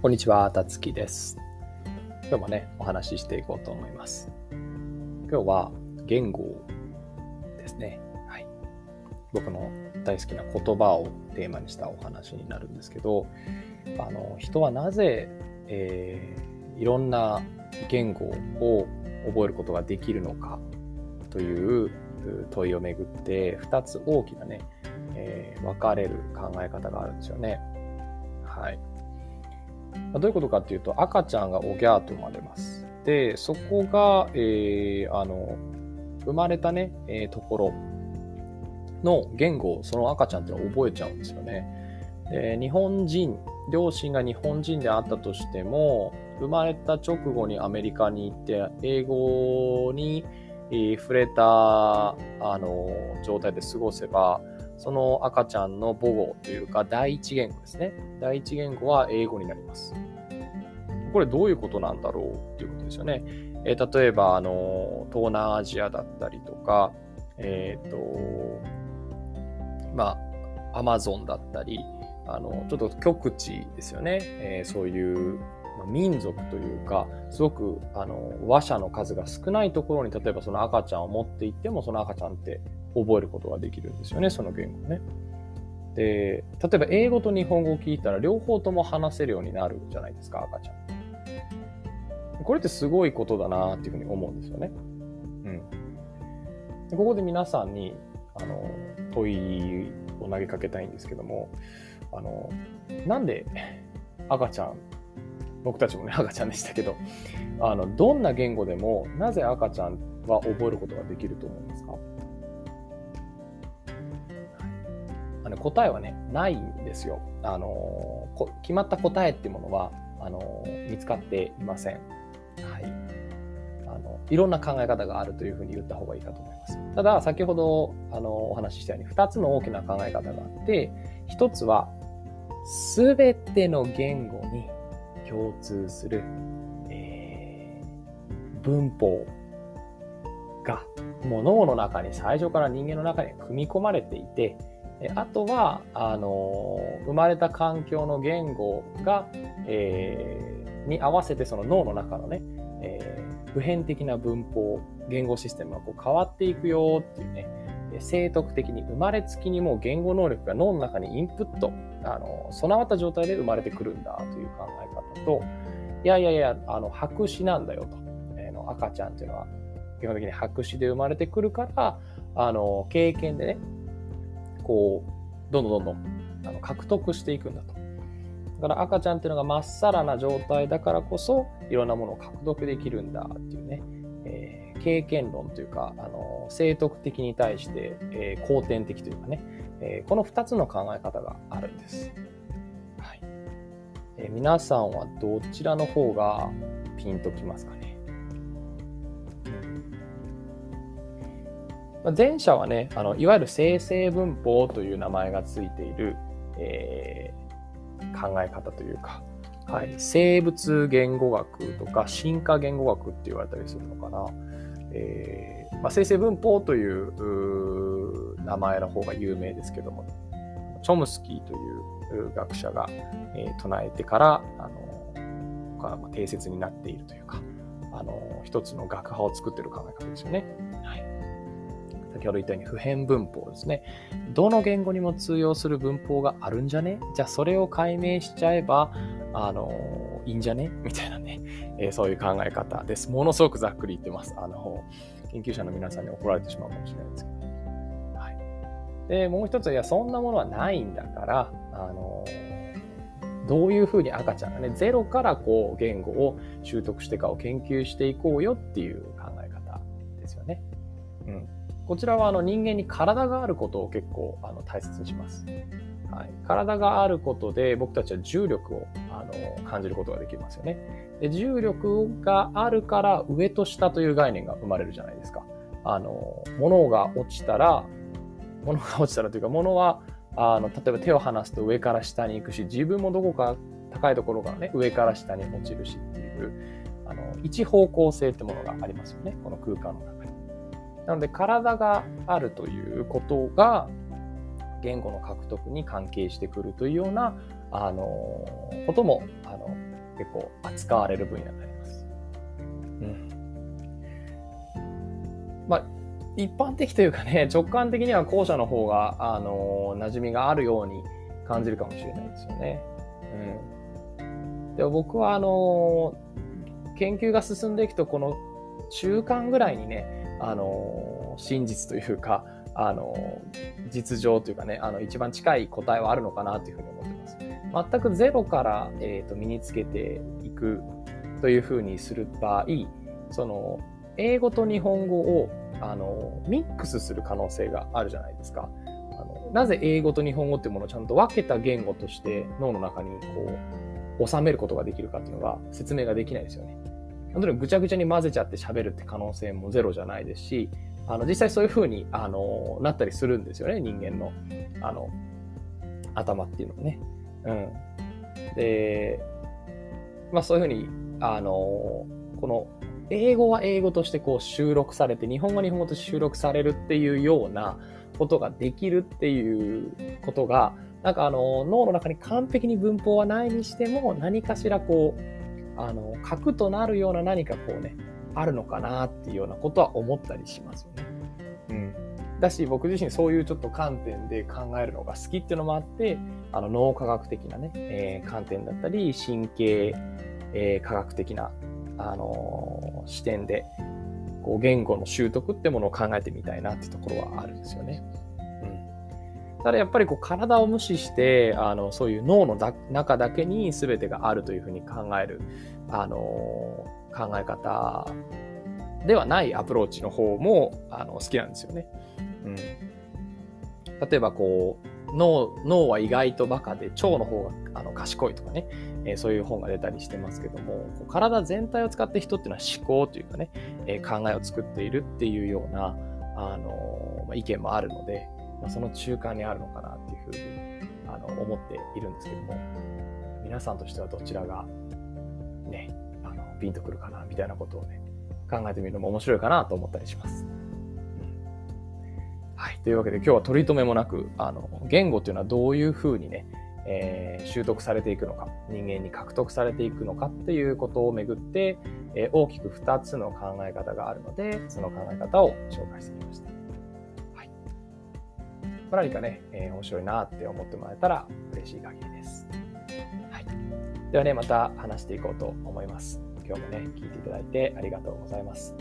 こんにちは、たつきです。今日もね、お話ししていこうと思います。今日は言語ですね。はい。僕の大好きな言葉をテーマにしたお話になるんですけど、あの、人はなぜ、えーいろんな言語を覚えることができるのかという問いをめぐって、2つ大きなね、えー分かれる考え方があるんですよね。はい。どういうことかっていうと、赤ちゃんがおぎゃーと生まれます。で、そこが、えーあの、生まれたね、えーところの言語をその赤ちゃんってのは覚えちゃうんですよね。で、日本人、両親が日本人であったとしても、生まれた直後にアメリカに行って、英語に、えー触れた、あの、状態で過ごせば、その赤ちゃんの母語というか第一言語ですね。第一言語は英語になります。これどういうことなんだろうっていうことですよね。えー例えば、あの、東南アジアだったりとか、えっ、と、まあ、アマゾンだったり、あの、ちょっと極地ですよね。えーそういう、民族というか、すごく、あの、話者の数が少ないところに、例えばその赤ちゃんを持っていっても、その赤ちゃんって覚えることができるんですよね、その言語ね。で、例えば英語と日本語を聞いたら両方とも話せるようになるじゃないですか、赤ちゃん。これってすごいことだなっていうふうに思うんですよね。うん。でここで皆さんに、あの、問いを投げかけたいんですけども、あの、なんで赤ちゃん、僕たちもね、赤ちゃんでしたけど、あの、どんな言語でも、なぜ赤ちゃんは覚えることができると思いますあの答えはね、ないんですよ。あのこ決まった答えっていうものは、あの見つかっていません。はい。あのいろんな考え方があるというふうに言った方がいいかと思います。ただ、先ほどあのお話ししたように、2つの大きな考え方があって、1つは、すべての言語に共通する、えー文法がもう脳の中に最初から人間の中に組み込まれていて、えあとはあの生まれた環境の言語が、えーに合わせてその脳の中のね、えー普遍的な文法言語システムがこう変わっていくよっていうね生徳的に生まれつきにもう言語能力が脳の中にインプットあの備わった状態で生まれてくるんだという考え方といやいやいやあの白紙なんだよと、えーの赤ちゃんっていうのは基本的に白紙で生まれてくるからあの経験でねこう、どんどんどんどんあの獲得していくんだと。だから赤ちゃんっていうのがまっさらな状態だからこそ、いろんなものを獲得できるんだっていうね、えー経験論というか、あの生徳的に対して、えー後天的というかね、えーこの2つの考え方があるんです。はいえー皆さんはどちらの方がピンときますかね？まあ前者はね、あのいわゆる生成文法という名前がついている、えー考え方というか、はい、生物言語学とか進化言語学って言われたりするのかな。えーまあ、生成文法という名前の方が有名ですけども、チョムスキーという学者が、えー唱えてから、あのがまあ定説になっているというか、あの一つの学派を作っている考え方ですよね。先ほど言ったように普遍文法ですね。どの言語にも通用する文法があるんじゃね？じゃあそれを解明しちゃえば、あの、いいんじゃね？みたいなね、えーそういう考え方です。ものすごくざっくり言ってます。あの、研究者の皆さんに怒られてしまうかもしれないですけど。はい。で、もう一つは、いや、そんなものはないんだから、あの、どういうふうに赤ちゃんがね、ゼロからこう言語を習得してかを研究していこうよっていう考え方ですよね。こちらはあの人間に体があることを結構あの大切にします。はい、体があることで僕たちは重力をあの感じることができますよねで。重力があるから上と下という概念が生まれるじゃないですか。あの物が落ちたら物が落ちたらというか物はあの例えば手を離すと上から下に行くし自分もどこか高いところからね上から下に落ちるしっていうあの一方向性ってものがありますよねこの空間の中。なので体があるということが言語の獲得に関係してくるというようなあのこともあの結構扱われる分野になります。うん。まあ、一般的というかね、直感的には後者の方が、あの馴染みがあるように感じるかもしれないですよね。うん。でも僕は、あの研究が進んでいくと、この中間ぐらいにね、あの真実というか、あの実情というかね、あの一番近い答えはあるのかなというふうに思ってます。全くゼロから、えーと、身につけていくというふうにする場合、その英語と日本語をあのミックスする可能性があるじゃないですか。あのなぜ英語と日本語っていうものをちゃんと分けた言語として脳の中にこう収めることができるかっていうのが説明ができないですよね。本当にぐちゃぐちゃに混ぜちゃって喋るって可能性もゼロじゃないですし、あの実際そういう風にあになったりするんですよね、人間のあの頭っていうのもね。うん。で、まあそういう風に、あのこの英語は英語としてこう収録されて、日本語は日本語として収録されるっていうようなことができるっていうことが、なんかあの脳の中に完璧に文法はないにしても、何かしらこう、あの核となるような何かこうね、あるのかなっていうようなことは思ったりしますよね。うん。だし、僕自身そういうちょっと観点で考えるのが好きっていうのもあって、あの脳科学的なね、えー、観点だったり、神経、えー、科学的な、あのー、視点で、こう言語の習得ってものを考えてみたいなってところはあるんですよね。ただやっぱりこう体を無視して、あの、そういう脳のだ中だけに全てがあるというふうに考える、あの考え方ではないアプローチの方もあの好きなんですよね。うん、例えばこう脳脳は意外とバカで腸の方があの賢いとかね、えー、そういう本が出たりしてますけども体全体を使って人っていうのは思考というかね、えー、考えを作っているっていうような、あのまあ、意見もあるので、まあ、その中間にあるのかなっていうふうにあの思っているんですけども皆さんとしてはどちらがねあのピンとくるかな、みたいなことをね、考えてみるのも面白いかなと思ったりします。はい。というわけで今日は取り留めもなく、あの、言語っていうのはどういうふうにね、えー、習得されていくのか、人間に獲得されていくのかっていうことをめぐって、えー、大きく2つの考え方があるので、その考え方を紹介してみました。何かね、えー、面白いなって思ってもらえたら嬉しい限りです。はい。ではね、また話していこうと思います。今日もね、聞いていただいてありがとうございます。